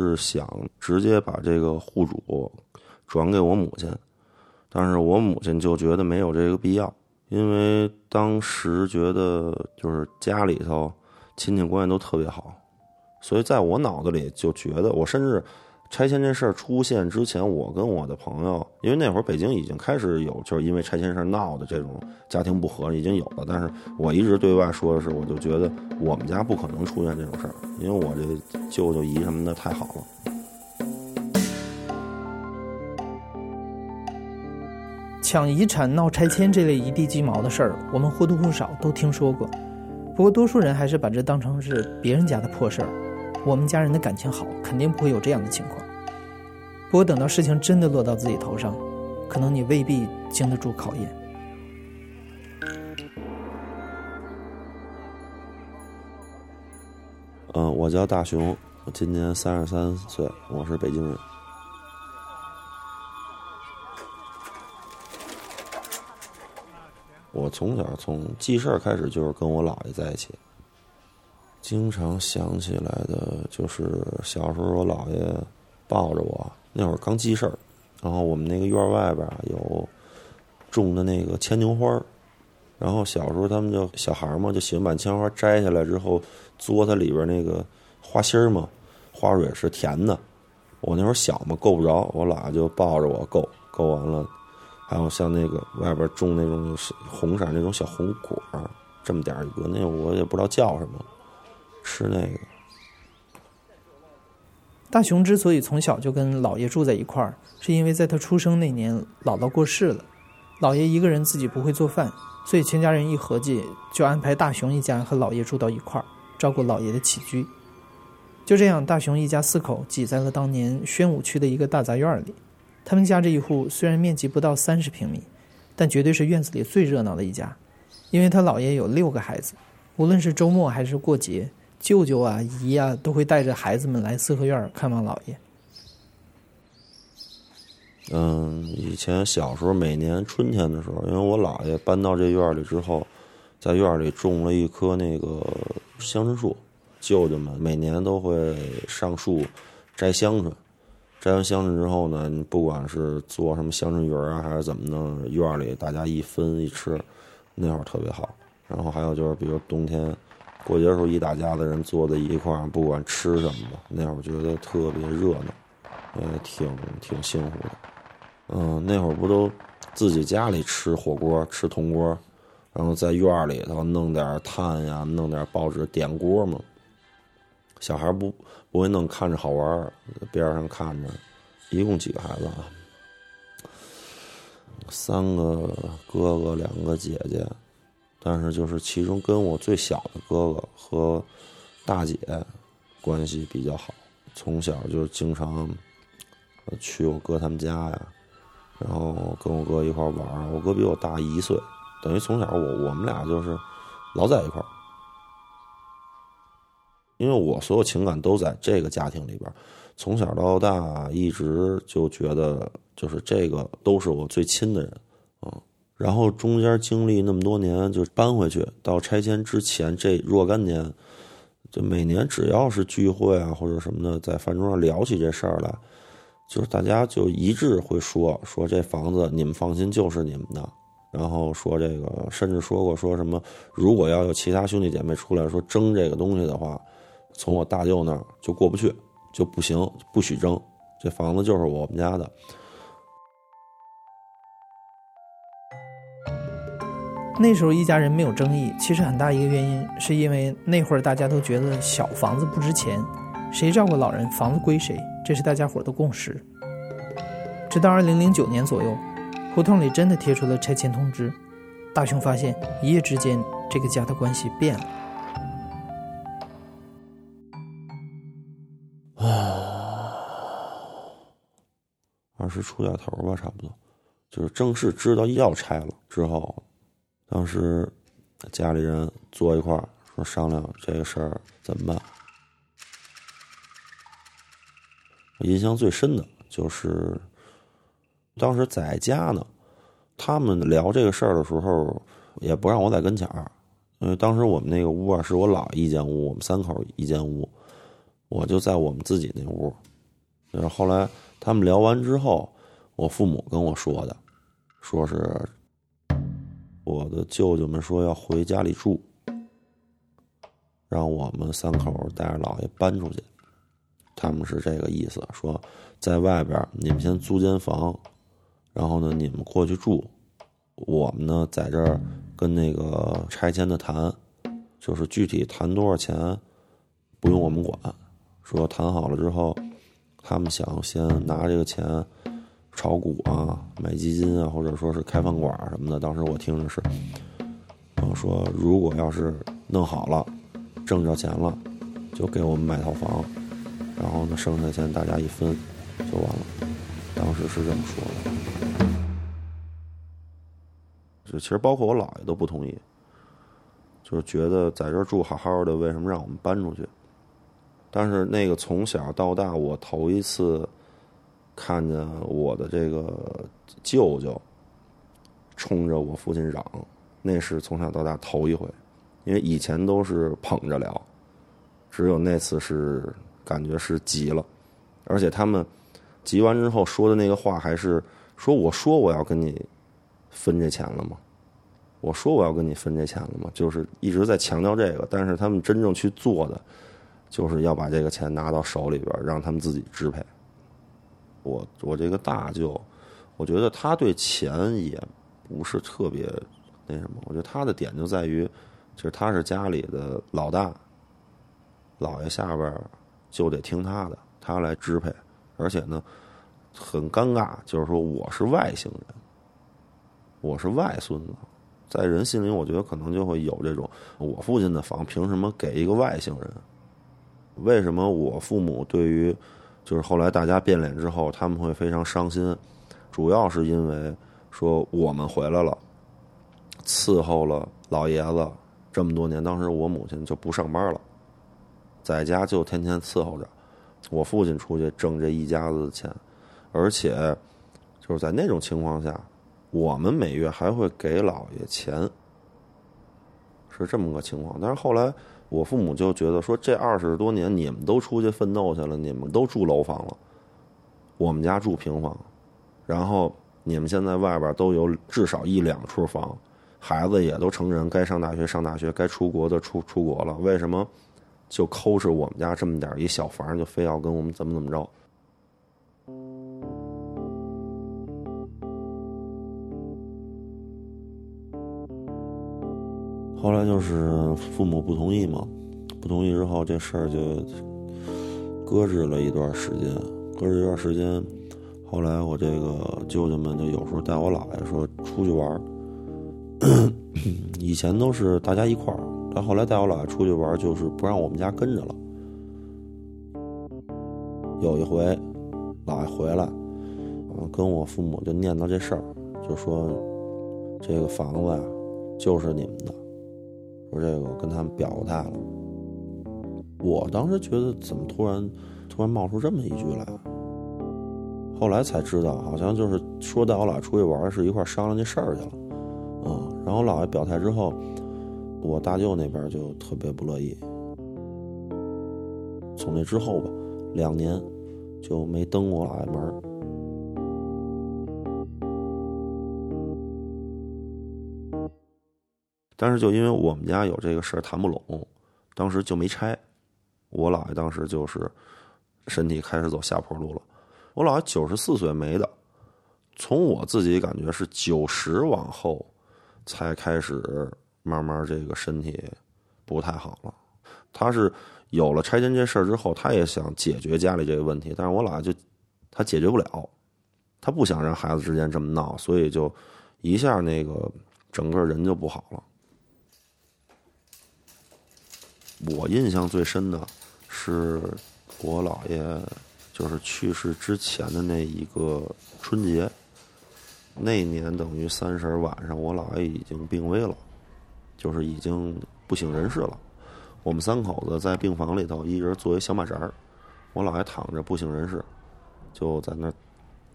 是想直接把这个户主转给我母亲，但是我母亲就觉得没有这个必要，因为当时觉得就是家里头亲戚关系都特别好，所以在我脑子里就觉得，我甚至拆迁这事儿出现之前，我跟我的朋友，因为那会儿北京已经开始有就是因为拆迁事儿闹的这种家庭不和已经有了，但是我一直对外说的是，我就觉得我们家不可能出现这种事儿，因为我这舅舅姨什么的太好了。抢遗产、闹拆迁这类一地鸡毛的事儿，我们或多或少都听说过。不过，多数人还是把这当成是别人家的破事儿。我们家人的感情好，肯定不会有这样的情况。不过，等到事情真的落到自己头上，可能你未必经得住考验。嗯，我叫大熊，我今年三十三岁，我是北京人。我从小从记事儿开始就是跟我姥爷在一起，经常想起来的就是小时候我姥爷抱着我，那会儿刚记事儿，然后我们那个院外边有种的那个牵牛花儿然后小时候他们就小孩儿嘛，就喜欢把牵牛花摘下来之后嘬它里边那个花心儿嘛，花蕊是甜的。我那会儿小嘛，够不着，我姥爷就抱着我够，够完了。还有像那个外边种那种红色那种小红果这么点一个，那我也不知道叫什么，吃那个。大雄之所以从小就跟姥爷住在一块儿，是因为在他出生那年，姥姥过世了，姥爷一个人自己不会做饭，所以全家人一合计，就安排大雄一家和姥爷住到一块儿，照顾姥爷的起居。就这样，大雄一家四口挤在了当年宣武区的一个大杂院里。他们家这一户虽然面积不到三十平米，但绝对是院子里最热闹的一家，因为他姥爷有六个孩子，无论是周末还是过节，舅舅啊、姨啊都会带着孩子们来四合院看望姥爷。嗯，以前小时候每年春天的时候，因为我姥爷搬到这院里之后，在院里种了一棵那个香椿树，舅舅们每年都会上树摘香椿。摘完香椿之后呢，你不管是做什么香椿鱼啊，还是怎么的，院里大家一分一吃，那会儿特别好。然后还有就是，比如冬天过节时候，一大家子人坐在一块儿，不管吃什么吧，那会儿觉得特别热闹，也挺挺幸福的。嗯，那会儿不都自己家里吃火锅、吃铜锅，然后在院里头弄点炭呀，弄点报纸点锅嘛。小孩不不会弄，看着好玩儿边上看着。一共几个孩子啊？三个哥哥，两个姐姐。但是就是其中跟我最小的哥哥和大姐关系比较好，从小就经常去我哥他们家呀，然后跟我哥一块玩我哥比我大一岁，等于从小我我们俩就是老在一块儿。因为我所有情感都在这个家庭里边，从小到大一直就觉得就是这个都是我最亲的人，啊，然后中间经历那么多年，就搬回去到拆迁之前这若干年，就每年只要是聚会啊或者什么的，在饭桌上聊起这事儿来，就是大家就一致会说 说这房子你们放心就是你们的，然后说这个甚至说过说什么如果要有其他兄弟姐妹出来说争这个东西的话。从我大舅那儿就过不去，就不行，不许争。这房子就是我们家的。那时候一家人没有争议，其实很大一个原因是因为那会儿大家都觉得小房子不值钱，谁照顾老人，房子归谁，这是大家伙的共识。直到二零零九年左右，胡同里真的贴出了拆迁通知，大雄发现一夜之间这个家的关系变了。二十出点头吧，差不多，就是正式知道要拆了之后，当时家里人坐一块儿说商量这个事儿怎么办。我印象最深的就是当时在家呢，他们聊这个事儿的时候也不让我在跟前儿，因为当时我们那个屋啊是我姥一间屋，我们三口一间屋，我就在我们自己那屋。就是后来他们聊完之后，我父母跟我说的，说是我的舅舅们说要回家里住，让我们三口带着姥爷搬出去。他们是这个意思，说在外边你们先租间房，然后呢你们过去住，我们呢在这儿跟那个拆迁的谈，就是具体谈多少钱，不用我们管。说谈好了之后，他们想先拿这个钱炒股啊、买基金啊，或者说是开饭馆什么的。当时我听着是，然后说如果要是弄好了，挣着钱了，就给我们买套房。然后呢，剩下钱大家一分就完了。当时是这么说的。就其实包括我姥爷都不同意，就是觉得在这儿住好好的，为什么让我们搬出去？但是那个从小到大，我头一次看见我的这个舅舅冲着我父亲嚷，那是从小到大头一回，因为以前都是捧着聊，只有那次是。感觉是急了，而且他们急完之后说的那个话还是说：“我说我要跟你分这钱了吗？我说我要跟你分这钱了吗？”就是一直在强调这个，但是他们真正去做的，就是要把这个钱拿到手里边，让他们自己支配。我我这个大舅，我觉得他对钱也不是特别那什么，我觉得他的点就在于，就是他是家里的老大，姥爷下边。就得听他的，他来支配，而且呢，很尴尬，就是说我是外星人，我是外孙子，在人心里，我觉得可能就会有这种，我父亲的房凭什么给一个外星人？为什么我父母对于，就是后来大家变脸之后，他们会非常伤心，主要是因为说我们回来了，伺候了老爷子这么多年，当时我母亲就不上班了。在家就天天伺候着，我父亲出去挣这一家子的钱，而且就是在那种情况下，我们每月还会给老爷钱，是这么个情况。但是后来我父母就觉得说，这二十多年你们都出去奋斗去了，你们都住楼房了，我们家住平房，然后你们现在外边都有至少一两处房，孩子也都成人，该上大学上大学，该出国的出出国了，为什么？就抠着我们家这么点一小房，就非要跟我们怎么怎么着。后来就是父母不同意嘛，不同意之后这事儿就搁置了一段时间，搁置一段时间。后来我这个舅舅们就有时候带我姥爷说出去玩儿 以前都是大家一块儿。但后来带我姥爷出去玩儿，就是不让我们家跟着了。有一回，姥爷回来，跟我父母就念叨这事儿，就说这个房子呀，就是你们的。说这个跟他们表过态了。我当时觉得怎么突然突然冒出这么一句来？后来才知道，好像就是说带我姥出去玩，是一块商量这事儿去了。嗯，然后姥爷表态之后。我大舅那边就特别不乐意，从那之后吧，两年就没登过姥爷门但是就因为我们家有这个事儿谈不拢，当时就没拆。我姥爷当时就是身体开始走下坡路了。我姥爷九十四岁没的，从我自己感觉是九十往后才开始。慢慢这个身体不太好了，他是有了拆迁这事儿之后，他也想解决家里这个问题，但是我姥爷就他解决不了，他不想让孩子之间这么闹，所以就一下那个整个人就不好了。我印象最深的是我姥爷就是去世之前的那一个春节，那年等于三十晚上，我姥爷已经病危了，就是已经不省人事了。我们三口子在病房里头，一人坐一小马扎儿，我姥爷躺着不省人事，就在那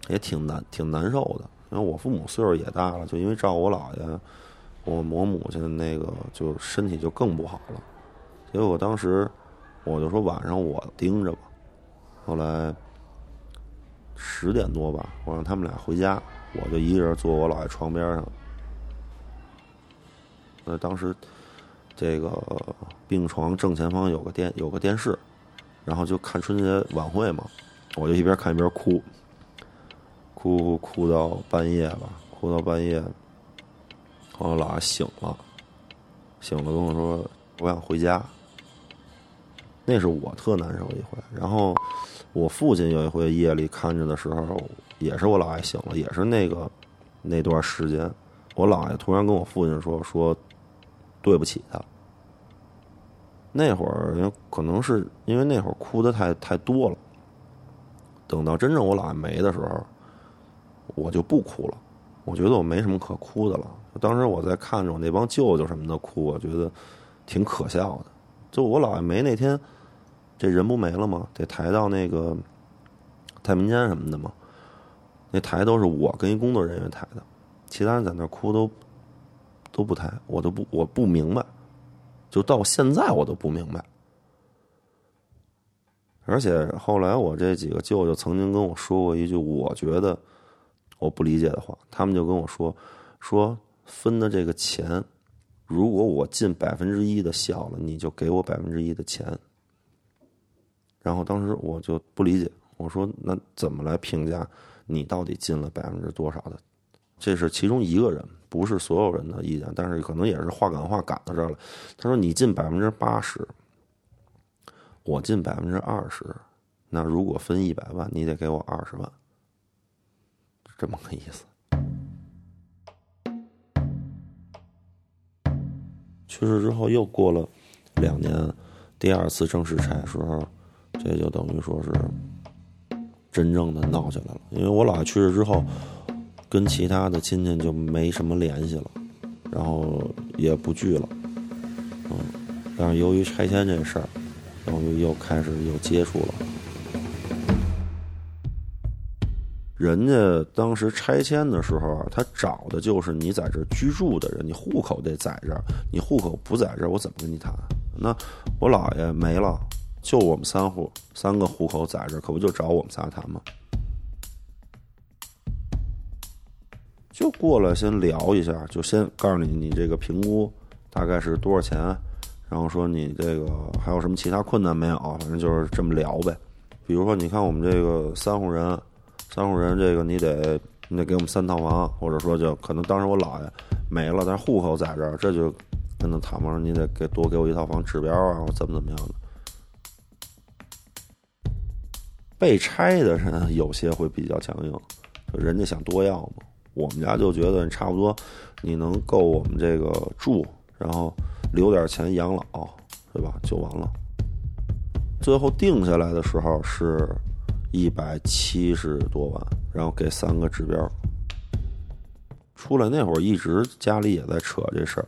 也挺难挺难受的。因为我父母岁数也大了，就因为照顾我姥爷，我我母亲那个就身体就更不好了。结果当时我就说晚上我盯着吧，后来十点多吧，我让他们俩回家，我就一个人坐我姥爷床边上。那当时这个病床正前方有个电有个电视，然后就看春节晚会嘛，我就一边看一边哭，哭哭到半夜吧，哭到半夜，我姥爷醒了，醒了跟我说我想回家。那是我特难受一回，然后我父亲有一回夜里看着的时候，也是我姥爷醒了，也是那个那段时间，我姥爷突然跟我父亲说说对不起他。那会儿因为可能是因为那会儿哭的太太多了，等到真正我姥爷没的时候，我就不哭了，我觉得我没什么可哭的了。当时我在看着我那帮舅舅什么的哭，我觉得挺可笑的。就我姥爷没那天，这人不没了吗？得抬到那个太平间什么的吗。那抬都是我跟一工作人员抬的，其他人在那哭都都不抬，我都不我不明白，就到现在我都不明白。而且后来我这几个舅舅曾经跟我说过一句我觉得我不理解的话，他们就跟我说说分的这个钱。如果我进百分之一的孝了，你就给我百分之一的钱。然后当时我就不理解，我说那怎么来评价你到底进了百分之多少的？这是其中一个人，不是所有人的意见，但是可能也是话赶话赶到这儿了。他说你进百分之八十，我进百分之二十，那如果分一百万，你得给我二十万，这么个意思。去世之后又过了两年，第二次正式拆的时候，这就等于说是真正的闹起来了。因为我姥爷去世之后，跟其他的亲戚就没什么联系了，然后也不聚了，嗯。但是由于拆迁这事儿，然后又开始有接触了。人家当时拆迁的时候啊，他找的就是你在这居住的人，你户口得在这儿，你户口不在这儿，我怎么跟你谈？那我姥爷没了，就我们三户，三个户口在这儿，可不就找我们仨谈吗？就过来先聊一下，就先告诉你你这个评估大概是多少钱，然后说你这个还有什么其他困难没有？反正就是这么聊呗。比如说，你看我们这个三户人。三户人，这个你得你得给我们三套房，或者说就可能当时我姥爷没了，但是户口在这儿，这就跟他谈嘛，你得给多给我一套房指标啊，或怎么怎么样的。被拆的人有些会比较强硬，就人家想多要嘛。我们家就觉得差不多，你能够我们这个住，然后留点钱养老，对吧？就完了。最后定下来的时候是。一百七十多万，然后给三个指标。出来那会儿，一直家里也在扯这事儿，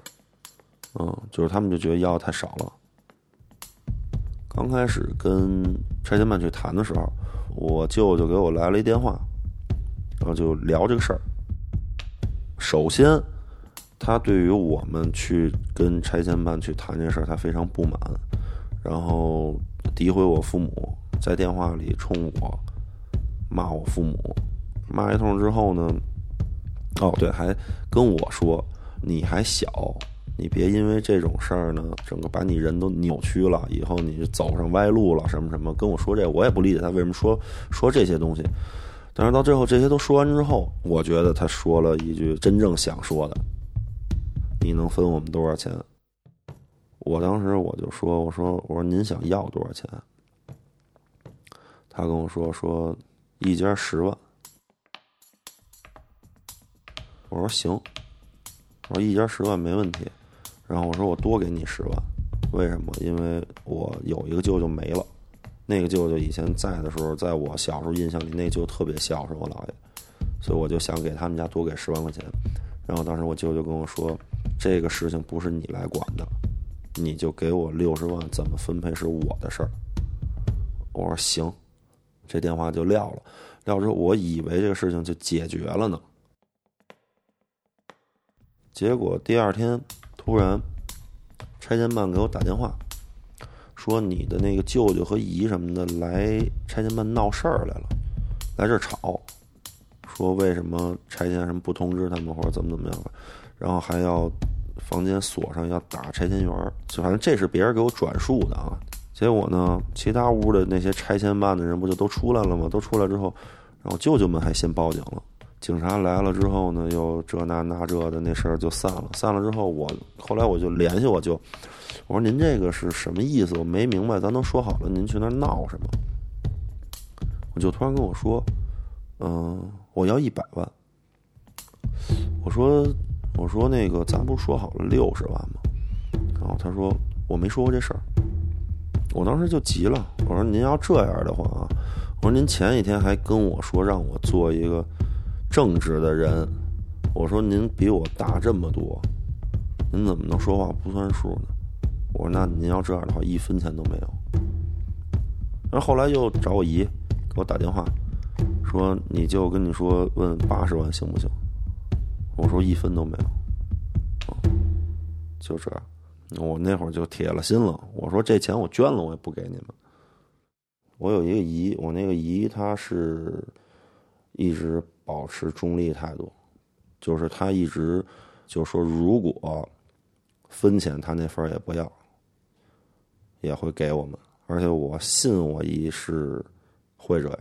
嗯，就是他们就觉得要太少了。刚开始跟拆迁办去谈的时候，我舅舅给我来了一电话，然后就聊这个事儿。首先，他对于我们去跟拆迁办去谈这事儿，他非常不满，然后诋毁我父母。在电话里冲我骂我父母，骂一通之后呢，哦对，还跟我说你还小，你别因为这种事儿呢，整个把你人都扭曲了，以后你就走上歪路了，什么什么，跟我说这，我也不理解他为什么说说这些东西。但是到最后这些都说完之后，我觉得他说了一句真正想说的：“你能分我们多少钱？”我当时我就说：“我说我说您想要多少钱？”他跟我说说一家十万，我说行，我说一家十万没问题，然后我说我多给你十万，为什么？因为我有一个舅舅没了，那个舅舅以前在的时候，在我小时候印象里，那舅特别孝顺我姥爷，所以我就想给他们家多给十万块钱。然后当时我舅舅跟我说，这个事情不是你来管的，你就给我六十万，怎么分配是我的事儿。我说行，这电话就撂了。撂之后，我以为这个事情就解决了呢。结果第二天突然，拆迁办给我打电话，说你的那个舅舅和姨什么的来拆迁办闹事儿来了，来这儿吵，说为什么拆迁什么不通知他们或者怎么怎么样的，然后还要房间锁上，要打拆迁员就反正这是别人给我转述的啊。结果呢，其他屋的那些拆迁办的人不就都出来了吗？都出来之后，然后舅舅们还先报警了。警察来了之后呢，又这那那这的那事儿就散了。散了之后，我后来我就联系我舅，我说您这个是什么意思？我没明白，咱都说好了，您去那儿闹什么？我舅突然跟我说，嗯，我要一百万。我说，我说那个咱不是说好了六十万吗？然后他说我没说过这事儿。我当时就急了，我说：“您要这样的话啊，我说您前几天还跟我说让我做一个正直的人，我说您比我大这么多，您怎么能说话不算数呢？我说那您要这样的话，一分钱都没有。然后后来又找我姨给我打电话，说你就跟你说问八十万行不行？我说一分都没有，就这样。”我那会儿就铁了心了，我说这钱我捐了，我也不给你们。我有一个姨，我那个姨她是一直保持中立态度，就是他一直就说，如果分钱，他那份也不要，也会给我们。而且我信我姨是会这样，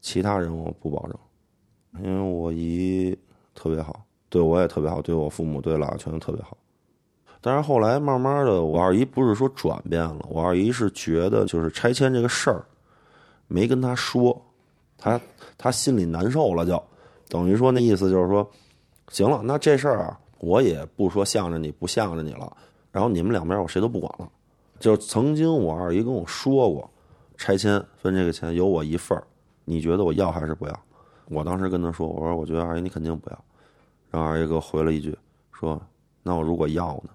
其他人我不保证，因为我姨特别好，对我也特别好，对我父母、对姥姥全都特别好。但是后来慢慢的，我二姨不是说转变了，我二姨是觉得就是拆迁这个事儿，没跟他说，他他心里难受了，就等于说那意思就是说，行了，那这事儿啊，我也不说向着你不向着你了，然后你们两边我谁都不管了。就曾经我二姨跟我说过，拆迁分这个钱有我一份儿，你觉得我要还是不要？我当时跟他说，我说我觉得二姨你肯定不要，然后二姨给我回了一句，说那我如果要呢？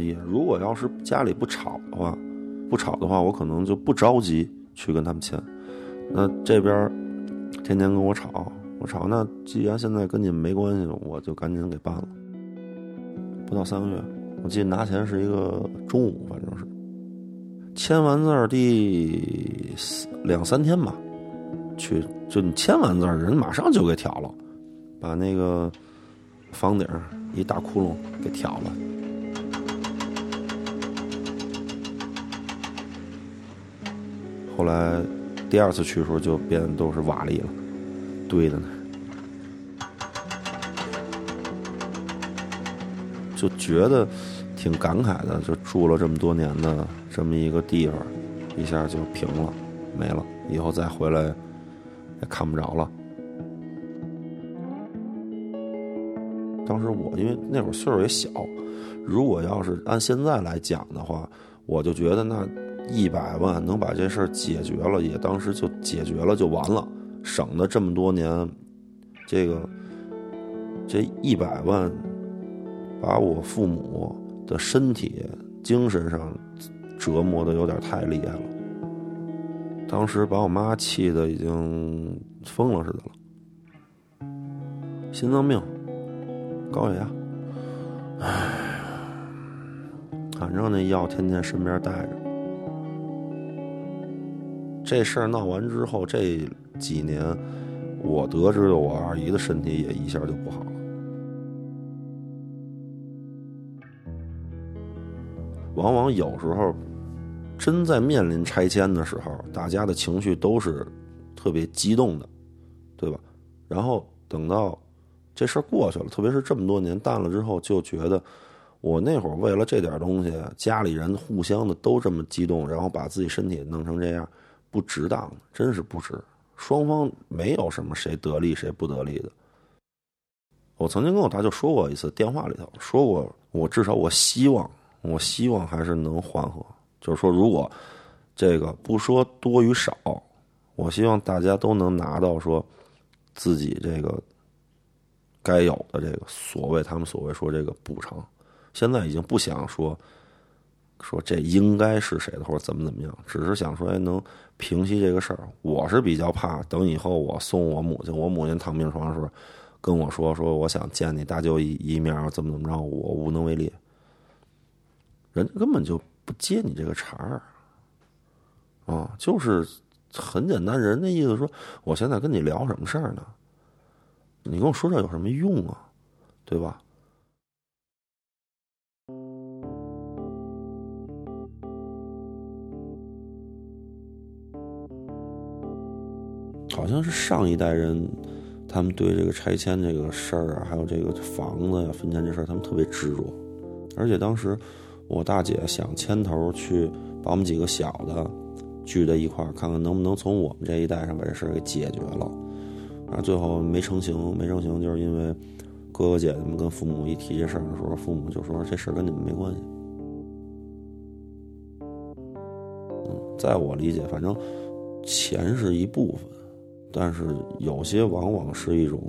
也，如果要是家里不吵的话，不吵的话，我可能就不着急去跟他们签。那这边天天跟我吵，我吵，那既然现在跟你们没关系，我就赶紧给办了。不到三个月，我记得拿钱是一个中午，反正是签完字儿第两三天吧，去就你签完字儿，人马上就给挑了，把那个房顶一大窟窿给挑了。后来第二次去的时候，就变都是瓦砾了，堆的呢，就觉得挺感慨的。就住了这么多年的这么一个地方，一下就平了，没了，以后再回来也看不着了。当时我因为那会儿岁数也小，如果要是按现在来讲的话，我就觉得那。一百万能把这事儿解决了，也当时就解决了就完了，省得这么多年，这个这一百万把我父母的身体、精神上折磨的有点太厉害了。当时把我妈气的已经疯了似的了，心脏病、高血压，唉，反正那药天天身边带着。这事儿闹完之后，这几年我得知的，我二姨的身体也一下就不好了。往往有时候，真在面临拆迁的时候，大家的情绪都是特别激动的，对吧？然后等到这事儿过去了，特别是这么多年淡了之后，就觉得我那会儿为了这点东西，家里人互相的都这么激动，然后把自己身体弄成这样。不值当，真是不值。双方没有什么谁得利谁不得利的。我曾经跟我大舅说过一次，电话里头说过，我至少我希望，我希望还是能缓和。就是说，如果这个不说多与少，我希望大家都能拿到说自己这个该有的这个所谓他们所谓说这个补偿。现在已经不想说说这应该是谁的或者怎么怎么样，只是想说哎能平息这个事儿。我是比较怕等以后我送我母亲，我母亲躺病床的时候。跟我说说，我想见你大舅一一面，怎么怎么着，我无能为力。人家根本就不接你这个茬儿，啊，就是很简单。人的意思说，我现在跟你聊什么事儿呢？你跟我说这有什么用啊？对吧？好像是上一代人。他们对这个拆迁这个事儿啊，还有这个房子呀、分钱这事儿，他们特别执着。而且当时我大姐想牵头去把我们几个小的聚在一块儿，看看能不能从我们这一代上把这事儿给解决了。然后最后没成型，没成型，就是因为哥哥姐姐们跟父母一提这事儿的时候，父母就说这事儿跟你们没关系。嗯，在我理解，反正钱是一部分。但是有些往往是一种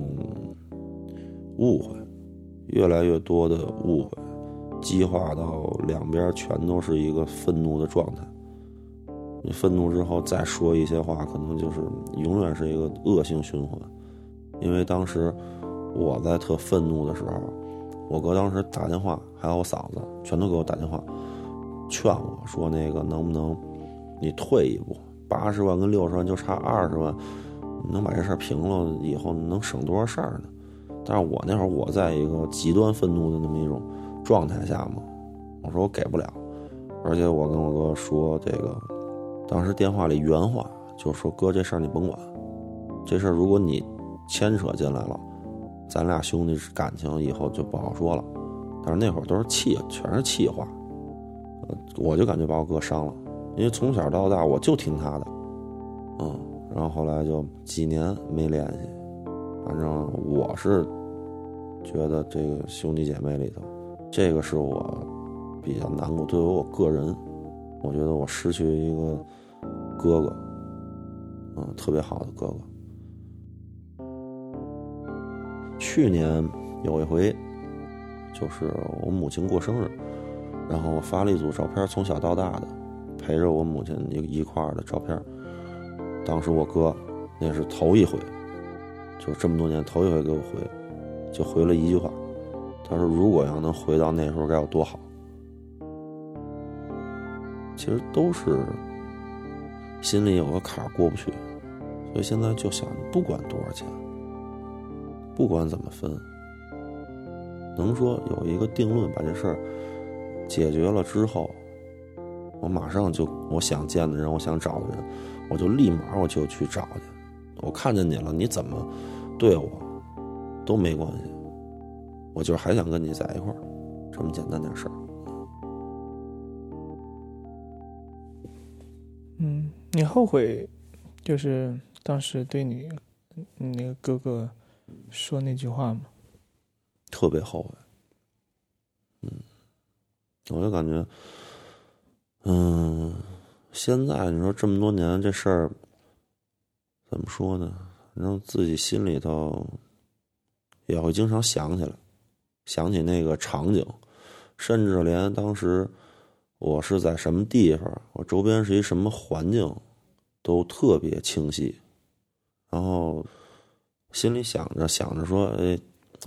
误会，越来越多的误会，激化到两边全都是一个愤怒的状态。你愤怒之后再说一些话，可能就是永远是一个恶性循环。因为当时我在特愤怒的时候，我哥当时打电话，还有我嫂子，全都给我打电话，劝我说：“那个能不能你退一步，八十万跟六十万就差二十万。”能把这事儿平了以后，能省多少事儿呢？但是我那会儿我在一个极端愤怒的那么一种状态下嘛，我说我给不了，而且我跟我哥说这个，当时电话里原话就说：“哥，这事儿你甭管，这事儿如果你牵扯进来了，咱俩兄弟感情以后就不好说了。”但是那会儿都是气，全是气话，我就感觉把我哥伤了，因为从小到大我就听他的，嗯。然后后来就几年没联系，反正我是觉得这个兄弟姐妹里头，这个是我比较难过。对于我个人，我觉得我失去一个哥哥，嗯，特别好的哥哥。去年有一回，就是我母亲过生日，然后我发了一组照片，从小到大的陪着我母亲一一块儿的照片。当时我哥，那是头一回，就这么多年头一回给我回，就回了一句话，他说：“如果要能回到那时候该有多好。”其实都是心里有个坎过不去，所以现在就想，不管多少钱，不管怎么分，能说有一个定论把这事儿解决了之后，我马上就我想见的人，我想找的人。我就立马我就去找去，我看见你了，你怎么对我都没关系，我就是还想跟你在一块儿，这么简单点事儿。嗯，你后悔就是当时对你那个哥哥说那句话吗？特别后悔。嗯，我就感觉，嗯。现在你说这么多年这事儿，怎么说呢？反正自己心里头也会经常想起来，想起那个场景，甚至连当时我是在什么地方，我周边是一什么环境，都特别清晰。然后心里想着想着说，哎，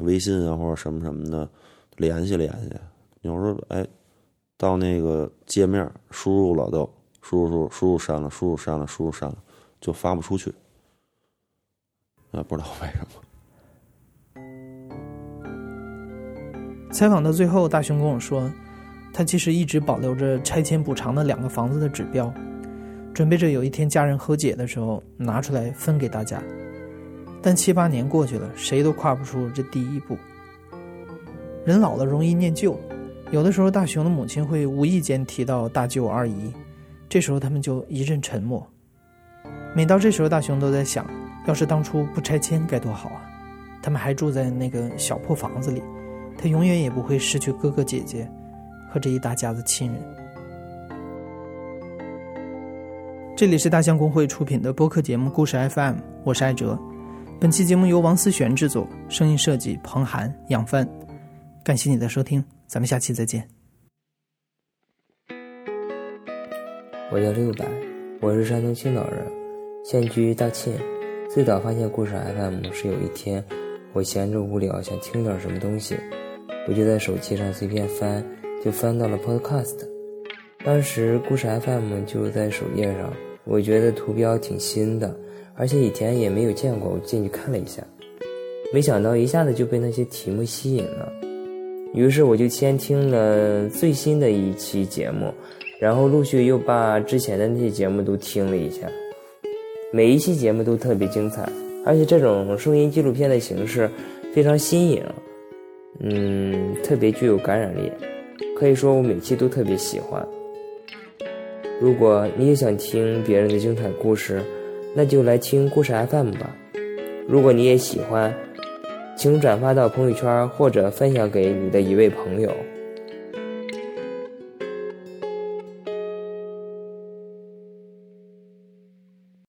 微信啊或者什么什么的联系联系。有时候哎，到那个界面输入了都。输入输入输入删了，输入删了，输入删了，就发不出去。啊，不知道为什么。采访到最后，大雄跟我说，他其实一直保留着拆迁补偿的两个房子的指标，准备着有一天家人和解的时候拿出来分给大家。但七八年过去了，谁都跨不出这第一步。人老了容易念旧，有的时候大雄的母亲会无意间提到大舅二姨。这时候他们就一阵沉默，每到这时候，大雄都在想，要是当初不拆迁该多好啊！他们还住在那个小破房子里，他永远也不会失去哥哥姐姐和这一大家子亲人。这里是大象公会出品的播客节目《故事 FM》，我是艾哲。本期节目由王思璇制作，声音设计彭涵、杨帆。感谢你的收听，咱们下期再见。我叫六百，我是山东青岛人，现居大庆。最早发现故事 FM 是有一天，我闲着无聊想听点什么东西，我就在手机上随便翻，就翻到了 Podcast。当时故事 FM 就在首页上。我觉得图标挺新的，而且以前也没有见过，我进去看了一下，没想到一下子就被那些题目吸引了，于是我就先听了最新的一期节目，然后陆续又把之前的那些节目都听了一下，每一期节目都特别精彩，而且这种声音纪录片的形式非常新颖，嗯，特别具有感染力，可以说我每期都特别喜欢。如果你也想听别人的精彩故事，那就来听故事 FM 吧。如果你也喜欢，请转发到朋友圈或者分享给你的一位朋友。